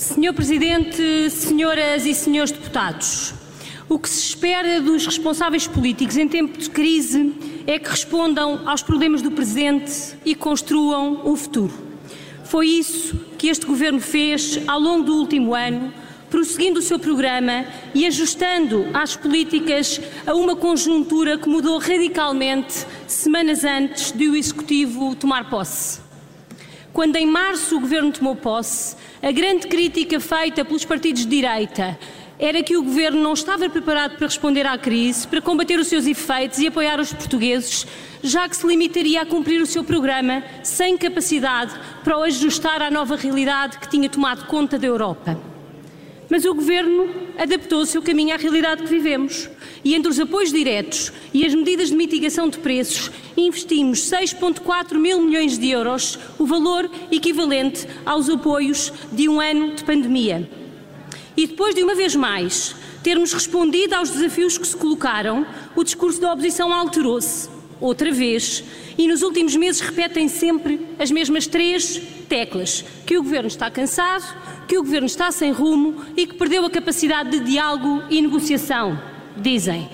Senhor Presidente, senhoras e senhores deputados, o que se espera dos responsáveis políticos em tempo de crise é que respondam aos problemas do presente e construam o futuro. Foi isso que este Governo fez ao longo do último ano, prosseguindo o seu programa e ajustando as políticas a uma conjuntura que mudou radicalmente semanas antes de o Executivo tomar posse. Quando em março o Governo tomou posse, a grande crítica feita pelos partidos de direita era que o Governo não estava preparado para responder à crise, para combater os seus efeitos e apoiar os portugueses, já que se limitaria a cumprir o seu programa sem capacidade para o ajustar à nova realidade que tinha tomado conta da Europa. Mas o Governo adaptou o seu caminho à realidade que vivemos. E entre os apoios diretos e as medidas de mitigação de preços, investimos 6,4 mil milhões de euros, o valor equivalente aos apoios de um ano de pandemia. E depois de uma vez mais termos respondido aos desafios que se colocaram, o discurso da oposição alterou-se, outra vez, e nos últimos meses repetem sempre as mesmas três teclas: que o governo está cansado, que o governo está sem rumo e que perdeu a capacidade de diálogo e negociação, dizem.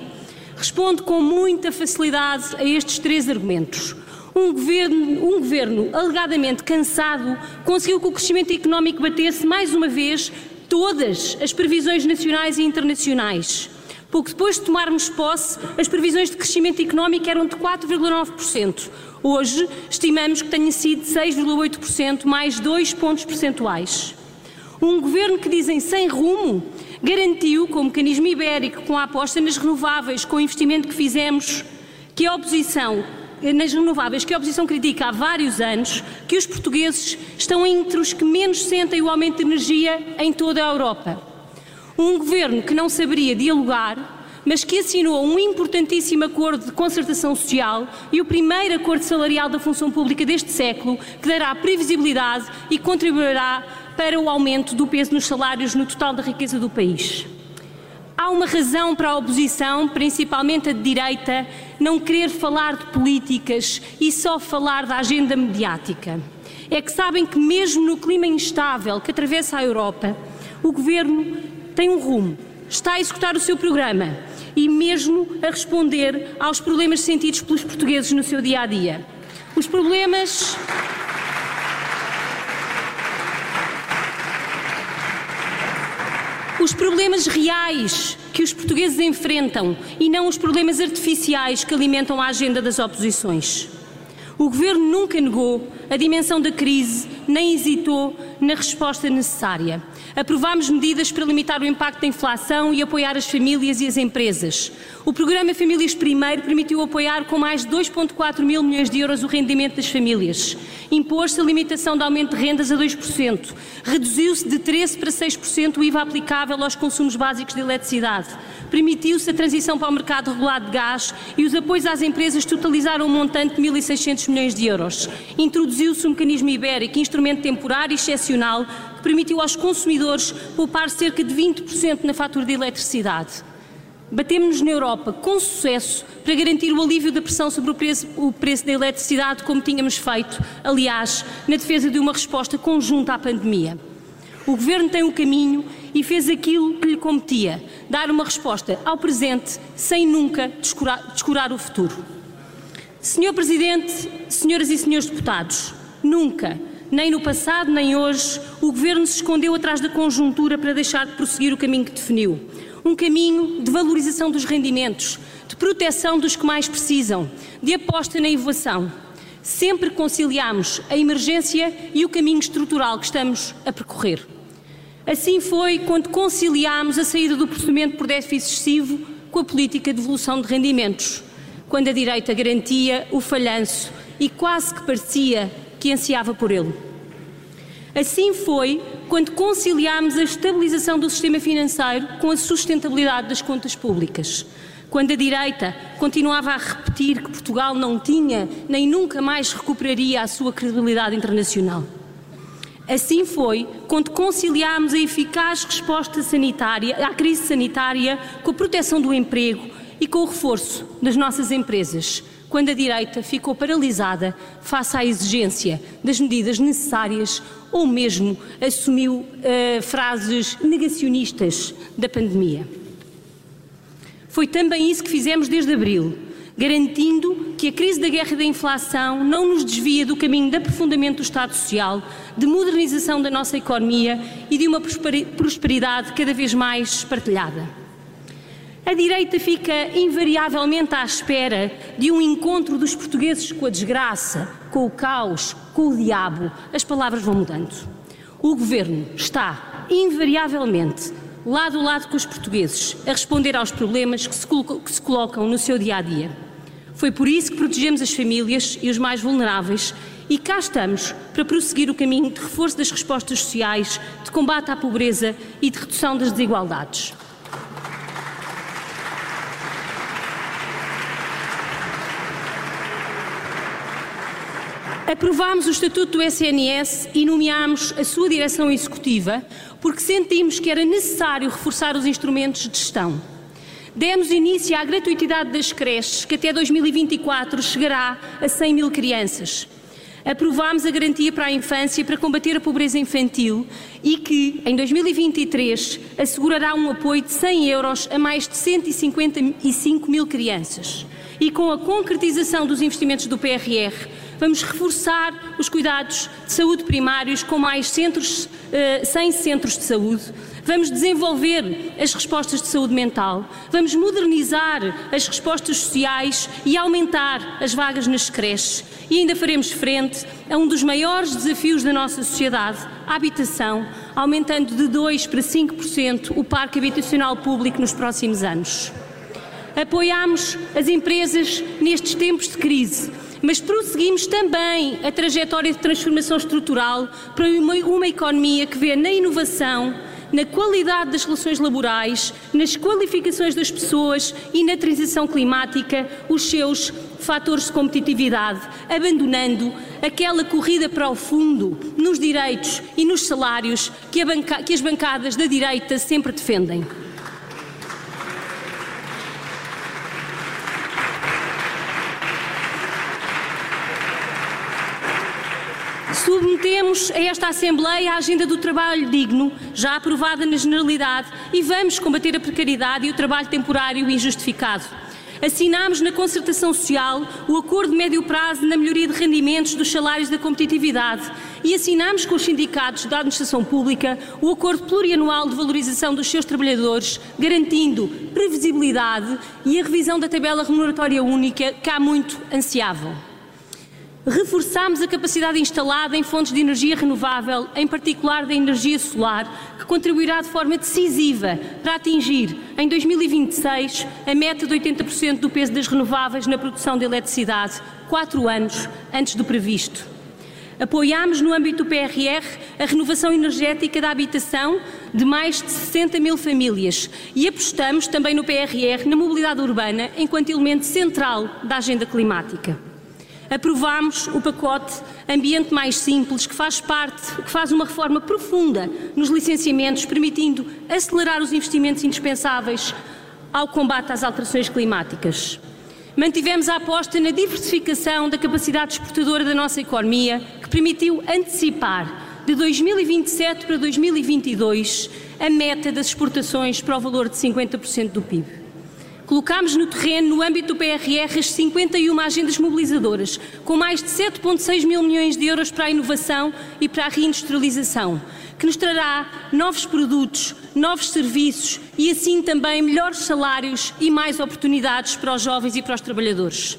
Respondo com muita facilidade a estes três argumentos. Um governo, um governo alegadamente cansado conseguiu que o crescimento económico batesse mais uma vez todas as previsões nacionais e internacionais. Pouco depois de tomarmos posse, as previsões de crescimento económico eram de 4,9%. Hoje, estimamos que tenha sido 6,8%, mais 2 pontos percentuais. Um governo que dizem sem rumo garantiu, com o mecanismo ibérico, com a aposta nas renováveis, com o investimento que fizemos, que a oposição nas renováveis que a oposição critica há vários anos, que os portugueses estão entre os que menos sentem o aumento de energia em toda a Europa. Um governo que não saberia dialogar, mas que assinou um importantíssimo acordo de concertação social e o primeiro acordo salarial da função pública deste século, que dará previsibilidade e contribuirá para o aumento do peso nos salários no total da riqueza do país. Há uma razão para a oposição, principalmente a de direita, não querer falar de políticas e só falar da agenda mediática. É que sabem que, mesmo no clima instável que atravessa a Europa, o governo tem um rumo, está a executar o seu programa e mesmo a responder aos problemas sentidos pelos portugueses no seu dia a dia. Os problemas. Os problemas reais que os portugueses enfrentam e não os problemas artificiais que alimentam a agenda das oposições. O governo nunca negou a dimensão da crise, nem hesitou na resposta necessária. Aprovámos medidas para limitar o impacto da inflação e apoiar as famílias e as empresas. O programa Famílias Primeiro permitiu apoiar com mais de 2,4 mil milhões de euros o rendimento das famílias. Impôs-se a limitação de aumento de rendas a 2%. Reduziu-se de 13% para 6% o IVA aplicável aos consumos básicos de eletricidade. Permitiu-se a transição para o mercado regulado de gás e os apoios às empresas totalizaram um montante de 1.600 milhões de euros. Introduziu-se o mecanismo ibérico, instrumento temporário e excepcional permitiu aos consumidores poupar cerca de 20% na fatura de eletricidade. Batemos-nos na Europa com sucesso para garantir o alívio da pressão sobre o preço, o preço da eletricidade, como tínhamos feito, aliás, na defesa de uma resposta conjunta à pandemia. O Governo tem um caminho e fez aquilo que lhe competia, dar uma resposta ao presente sem nunca descurar, descurar o futuro. Senhor Presidente, senhoras e senhores deputados, nunca nem no passado nem hoje, o Governo se escondeu atrás da conjuntura para deixar de prosseguir o caminho que definiu. Um caminho de valorização dos rendimentos, de proteção dos que mais precisam, de aposta na inovação. Sempre conciliamos a emergência e o caminho estrutural que estamos a percorrer. Assim foi quando conciliámos a saída do procedimento por déficit excessivo com a política de devolução de rendimentos, quando a direita garantia o falhanço e quase que parecia que ansiava por ele. Assim foi quando conciliámos a estabilização do sistema financeiro com a sustentabilidade das contas públicas. Quando a direita continuava a repetir que Portugal não tinha nem nunca mais recuperaria a sua credibilidade internacional. Assim foi quando conciliámos a eficaz resposta sanitária à crise sanitária com a proteção do emprego e com o reforço das nossas empresas, quando a direita ficou paralisada face à exigência das medidas necessárias ou mesmo assumiu uh, frases negacionistas da pandemia. Foi também isso que fizemos desde abril, garantindo que a crise da guerra e da inflação não nos desvia do caminho de aprofundamento do Estado Social, de modernização da nossa economia e de uma prosperidade cada vez mais partilhada. A direita fica invariavelmente à espera de um encontro dos portugueses com a desgraça, com o caos, com o diabo. As palavras vão mudando. O governo está invariavelmente lado a lado com os portugueses a responder aos problemas que se, que se colocam no seu dia a dia. Foi por isso que protegemos as famílias e os mais vulneráveis e cá estamos para prosseguir o caminho de reforço das respostas sociais, de combate à pobreza e de redução das desigualdades. Aprovámos o Estatuto do SNS e nomeámos a sua direção executiva porque sentimos que era necessário reforçar os instrumentos de gestão. Demos início à gratuitidade das creches, que até 2024 chegará a 100 mil crianças. Aprovámos a garantia para a infância para combater a pobreza infantil e que, em 2023, assegurará um apoio de 100 euros a mais de 155 mil crianças. E com a concretização dos investimentos do PRR, Vamos reforçar os cuidados de saúde primários com mais centros, 100 eh, centros de saúde. Vamos desenvolver as respostas de saúde mental. Vamos modernizar as respostas sociais e aumentar as vagas nas creches. E ainda faremos frente a um dos maiores desafios da nossa sociedade, a habitação, aumentando de 2 para 5% o parque habitacional público nos próximos anos. Apoiamos as empresas nestes tempos de crise mas prosseguimos também a trajetória de transformação estrutural para uma, uma economia que vê na inovação, na qualidade das relações laborais, nas qualificações das pessoas e na transição climática os seus fatores de competitividade, abandonando aquela corrida para o fundo nos direitos e nos salários que, que as bancadas da direita sempre defendem. Submetemos a esta Assembleia a agenda do trabalho digno, já aprovada na Generalidade, e vamos combater a precariedade e o trabalho temporário injustificado. Assinamos na concertação social o acordo de médio prazo na melhoria de rendimentos dos salários da competitividade e assinamos com os sindicatos da administração pública o acordo plurianual de valorização dos seus trabalhadores, garantindo previsibilidade e a revisão da tabela remuneratória única que há muito ansiavam. Reforçamos a capacidade instalada em fontes de energia renovável, em particular da energia solar, que contribuirá de forma decisiva para atingir, em 2026, a meta de 80% do peso das renováveis na produção de eletricidade, quatro anos antes do previsto. Apoiamos, no âmbito do PRR, a renovação energética da habitação de mais de 60 mil famílias e apostamos também no PRR na mobilidade urbana enquanto elemento central da agenda climática. Aprovámos o pacote Ambiente Mais Simples, que faz parte, que faz uma reforma profunda nos licenciamentos, permitindo acelerar os investimentos indispensáveis ao combate às alterações climáticas. Mantivemos a aposta na diversificação da capacidade exportadora da nossa economia, que permitiu antecipar de 2027 para 2022 a meta das exportações para o valor de 50% do PIB. Colocámos no terreno, no âmbito do PRR, as 51 agendas mobilizadoras, com mais de 7,6 mil milhões de euros para a inovação e para a reindustrialização, que nos trará novos produtos, novos serviços e assim também melhores salários e mais oportunidades para os jovens e para os trabalhadores.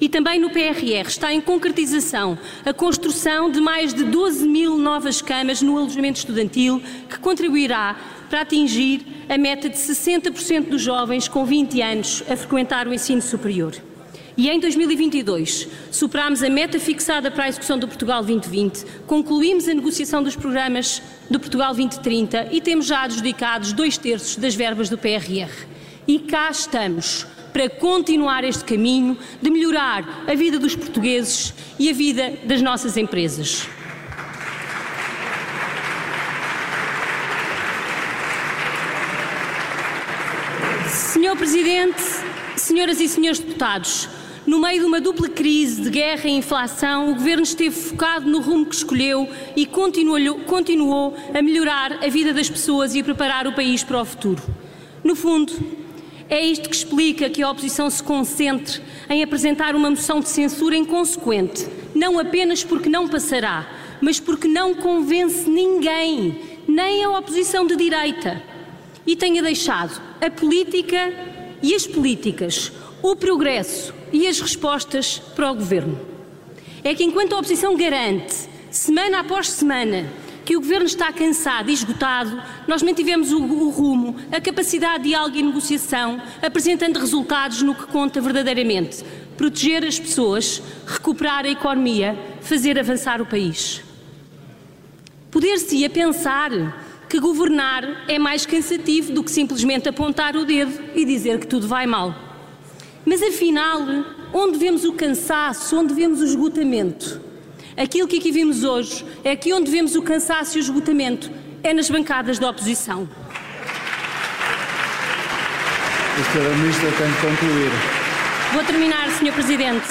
E também no PRR está em concretização a construção de mais de 12 mil novas camas no alojamento estudantil, que contribuirá para atingir a meta de 60% dos jovens com 20 anos a frequentar o ensino superior. E em 2022 superámos a meta fixada para a execução do Portugal 2020, concluímos a negociação dos programas do Portugal 2030 e temos já adjudicados dois terços das verbas do PRR. E cá estamos para continuar este caminho de melhorar a vida dos portugueses e a vida das nossas empresas. Senhor Presidente, senhoras e senhores deputados, no meio de uma dupla crise de guerra e inflação, o Governo esteve focado no rumo que escolheu e continuou, continuou a melhorar a vida das pessoas e a preparar o país para o futuro. No fundo, é isto que explica que a oposição se concentre em apresentar uma moção de censura inconsequente, não apenas porque não passará, mas porque não convence ninguém, nem a oposição de direita. E tenha deixado a política e as políticas, o progresso e as respostas para o governo. É que enquanto a oposição garante, semana após semana, que o Governo está cansado e esgotado, nós mantivemos o, o rumo, a capacidade de diálogo e negociação, apresentando resultados no que conta verdadeiramente. Proteger as pessoas, recuperar a economia, fazer avançar o país. Poder-se-ia pensar que governar é mais cansativo do que simplesmente apontar o dedo e dizer que tudo vai mal. Mas afinal, onde vemos o cansaço, onde vemos o esgotamento? Aquilo que aqui vimos hoje é aqui onde vemos o cansaço e o esgotamento, é nas bancadas da oposição. A senhora Ministra tem de concluir. Vou terminar, Sr. Presidente.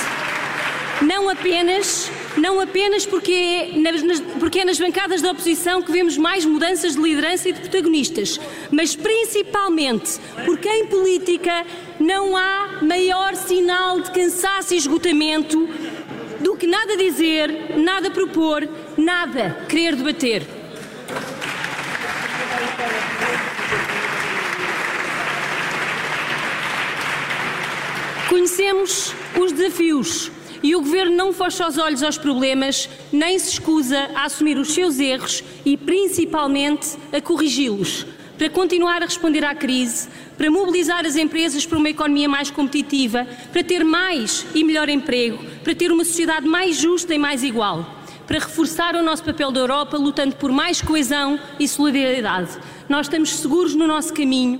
Não apenas, não apenas porque é, nas, porque é nas bancadas da oposição que vemos mais mudanças de liderança e de protagonistas, mas principalmente porque em política não há maior sinal de cansaço e esgotamento do que nada dizer, nada propor, nada querer debater. Conhecemos os desafios e o Governo não fecha os olhos aos problemas, nem se escusa a assumir os seus erros e, principalmente, a corrigi-los, para continuar a responder à crise, para mobilizar as empresas para uma economia mais competitiva, para ter mais e melhor emprego, para ter uma sociedade mais justa e mais igual, para reforçar o nosso papel da Europa, lutando por mais coesão e solidariedade. Nós estamos seguros no nosso caminho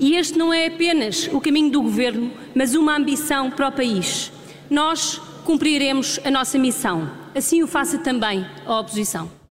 e este não é apenas o caminho do Governo, mas uma ambição para o país. Nós cumpriremos a nossa missão. Assim o faça também a oposição.